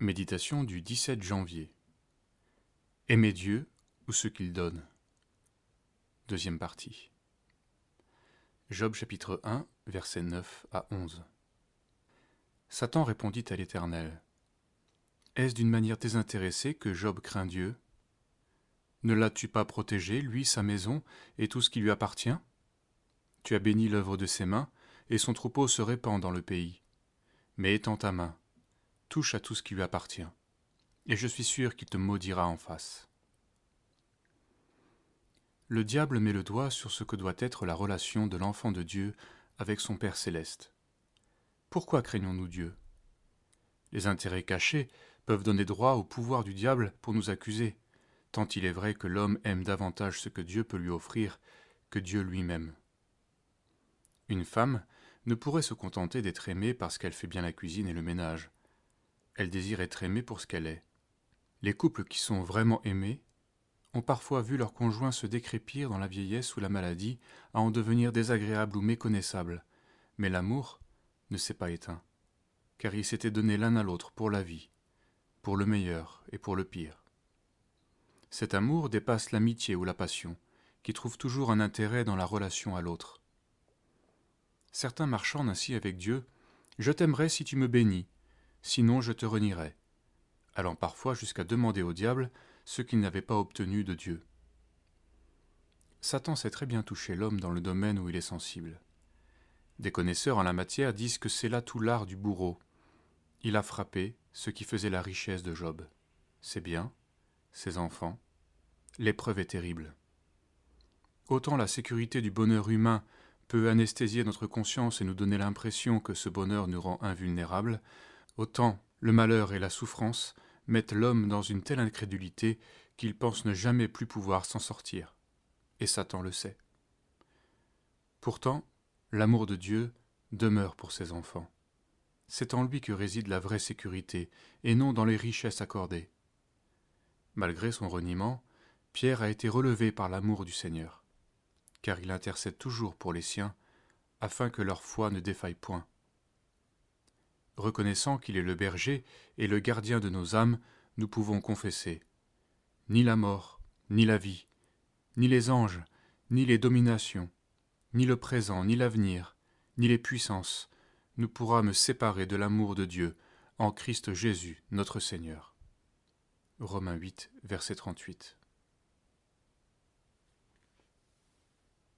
Méditation du 17 janvier. Aimer Dieu ou ce qu'il donne. Deuxième partie. Job chapitre 1, versets 9 à 11. Satan répondit à l'Éternel. Est-ce d'une manière désintéressée que Job craint Dieu? Ne l'as-tu pas protégé, lui, sa maison, et tout ce qui lui appartient? Tu as béni l'œuvre de ses mains, et son troupeau se répand dans le pays. Mais étends ta main, touche à tout ce qui lui appartient, et je suis sûr qu'il te maudira en face. Le diable met le doigt sur ce que doit être la relation de l'enfant de Dieu avec son Père céleste. Pourquoi craignons-nous Dieu? Les intérêts cachés peuvent donner droit au pouvoir du diable pour nous accuser, tant il est vrai que l'homme aime davantage ce que Dieu peut lui offrir que Dieu lui-même. Une femme ne pourrait se contenter d'être aimée parce qu'elle fait bien la cuisine et le ménage, elle désire être aimée pour ce qu'elle est. Les couples qui sont vraiment aimés ont parfois vu leur conjoint se décrépir dans la vieillesse ou la maladie à en devenir désagréable ou méconnaissable, mais l'amour ne s'est pas éteint, car ils s'étaient donnés l'un à l'autre pour la vie, pour le meilleur et pour le pire. Cet amour dépasse l'amitié ou la passion, qui trouve toujours un intérêt dans la relation à l'autre. Certains marchant ainsi avec Dieu, je t'aimerais si tu me bénis, sinon je te renierai, allant parfois jusqu'à demander au diable ce qu'il n'avait pas obtenu de Dieu. Satan sait très bien toucher l'homme dans le domaine où il est sensible. Des connaisseurs en la matière disent que c'est là tout l'art du bourreau. Il a frappé ce qui faisait la richesse de Job. Ses biens, ses enfants. L'épreuve est terrible. Autant la sécurité du bonheur humain peut anesthésier notre conscience et nous donner l'impression que ce bonheur nous rend invulnérables, Autant le malheur et la souffrance mettent l'homme dans une telle incrédulité qu'il pense ne jamais plus pouvoir s'en sortir. Et Satan le sait. Pourtant, l'amour de Dieu demeure pour ses enfants. C'est en lui que réside la vraie sécurité, et non dans les richesses accordées. Malgré son reniement, Pierre a été relevé par l'amour du Seigneur, car il intercède toujours pour les siens, afin que leur foi ne défaille point. Reconnaissant qu'il est le berger et le gardien de nos âmes, nous pouvons confesser Ni la mort, ni la vie, ni les anges, ni les dominations, ni le présent, ni l'avenir, ni les puissances, ne pourra me séparer de l'amour de Dieu en Christ Jésus notre Seigneur. Romains 8, verset 38.